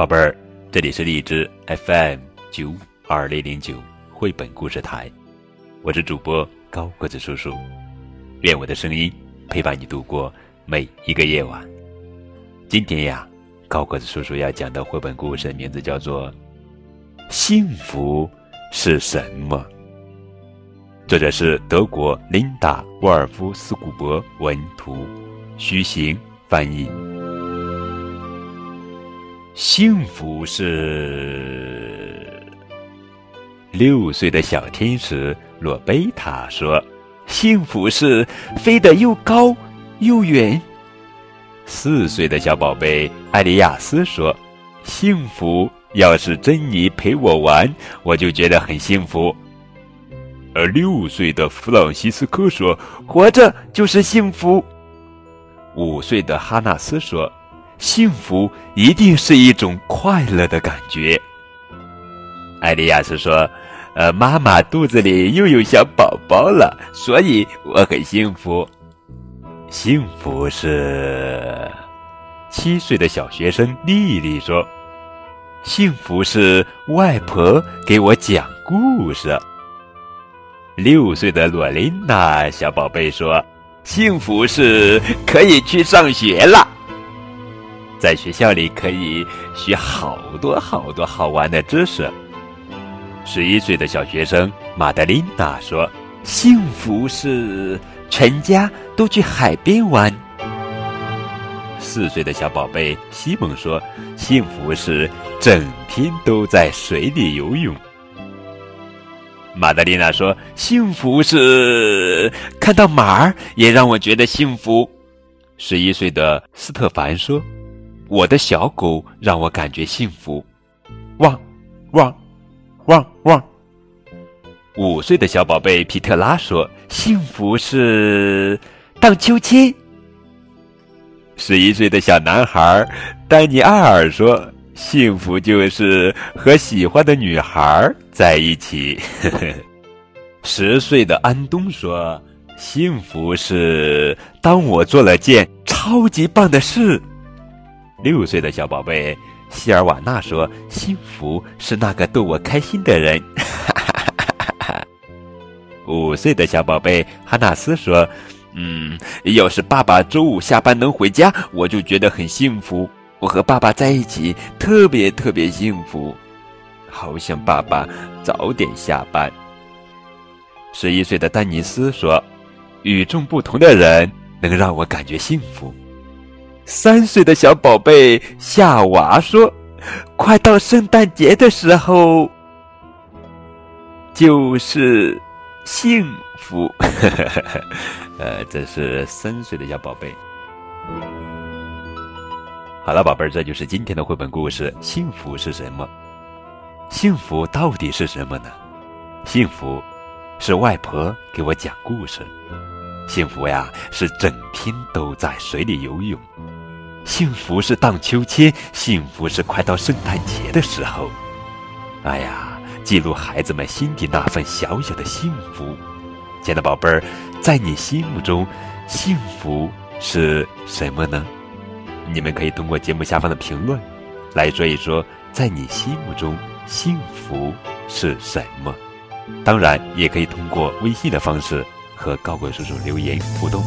宝贝儿，这里是荔枝 FM 九二零零九绘本故事台，我是主播高个子叔叔，愿我的声音陪伴你度过每一个夜晚。今天呀，高个子叔叔要讲的绘本故事名字叫做《幸福是什么》，作者是德国琳达·沃尔夫斯古伯文图，徐行翻译。幸福是六岁的小天使洛贝塔说：“幸福是飞得又高又远。”四岁的小宝贝艾利亚斯说：“幸福要是珍妮陪我玩，我就觉得很幸福。”而六岁的弗朗西斯科说：“活着就是幸福。”五岁的哈纳斯说。幸福一定是一种快乐的感觉。艾利亚斯说：“呃，妈妈肚子里又有小宝宝了，所以我很幸福。幸福是……”七岁的小学生丽丽说：“幸福是外婆给我讲故事。”六岁的洛琳娜小宝贝说：“幸福是可以去上学了。”在学校里可以学好多好多好玩的知识。十一岁的小学生玛德琳娜说：“幸福是全家都去海边玩。”四岁的小宝贝西蒙说：“幸福是整天都在水里游泳。”玛德琳娜说：“幸福是看到马儿也让我觉得幸福。”十一岁的斯特凡说。我的小狗让我感觉幸福，汪，汪，汪汪。五岁的小宝贝皮特拉说：“幸福是荡秋千。”十一岁的小男孩丹尼埃尔说：“幸福就是和喜欢的女孩在一起。”十岁的安东说：“幸福是当我做了件超级棒的事。”六岁的小宝贝希尔瓦纳说：“幸福是那个逗我开心的人。”五岁的小宝贝哈纳斯说：“嗯，要是爸爸周五下班能回家，我就觉得很幸福。我和爸爸在一起特别特别幸福，好想爸爸早点下班。”十一岁的丹尼斯说：“与众不同的人能让我感觉幸福。”三岁的小宝贝夏娃说：“快到圣诞节的时候，就是幸福。”呃，这是三岁的小宝贝。好了，宝贝儿，这就是今天的绘本故事。幸福是什么？幸福到底是什么呢？幸福是外婆给我讲故事。幸福呀，是整天都在水里游泳。幸福是荡秋千，幸福是快到圣诞节的时候。哎呀，记录孩子们心底那份小小的幸福。亲爱的宝贝儿，在你心目中，幸福是什么呢？你们可以通过节目下方的评论来说一说，在你心目中幸福是什么。当然，也可以通过微信的方式和高贵叔叔留言互动。